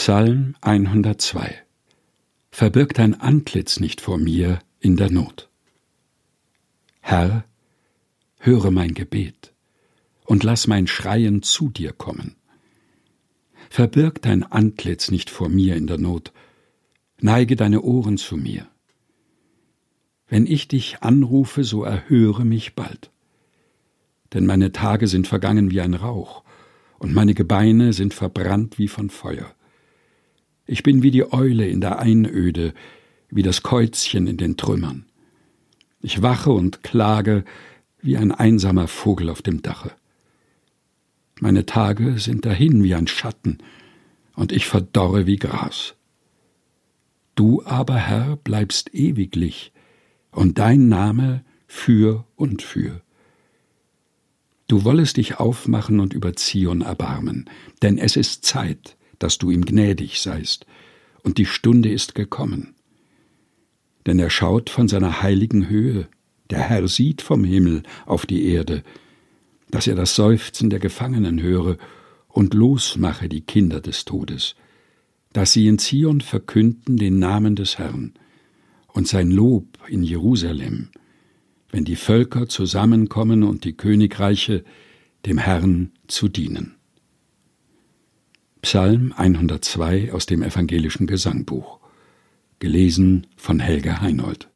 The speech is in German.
Psalm 102 Verbirg dein Antlitz nicht vor mir in der Not. Herr, höre mein Gebet und lass mein Schreien zu dir kommen. Verbirg dein Antlitz nicht vor mir in der Not, neige deine Ohren zu mir. Wenn ich dich anrufe, so erhöre mich bald. Denn meine Tage sind vergangen wie ein Rauch, und meine Gebeine sind verbrannt wie von Feuer. Ich bin wie die Eule in der Einöde, wie das Käuzchen in den Trümmern. Ich wache und klage wie ein einsamer Vogel auf dem Dache. Meine Tage sind dahin wie ein Schatten, und ich verdorre wie Gras. Du aber, Herr, bleibst ewiglich, und dein Name für und für. Du wollest dich aufmachen und über Zion erbarmen, denn es ist Zeit, dass du ihm gnädig seist, und die Stunde ist gekommen. Denn er schaut von seiner heiligen Höhe, der Herr sieht vom Himmel auf die Erde, dass er das Seufzen der Gefangenen höre und losmache die Kinder des Todes, dass sie in Zion verkünden den Namen des Herrn und sein Lob in Jerusalem, wenn die Völker zusammenkommen und die Königreiche dem Herrn zu dienen. Psalm 102 aus dem evangelischen Gesangbuch, gelesen von Helga Heinold.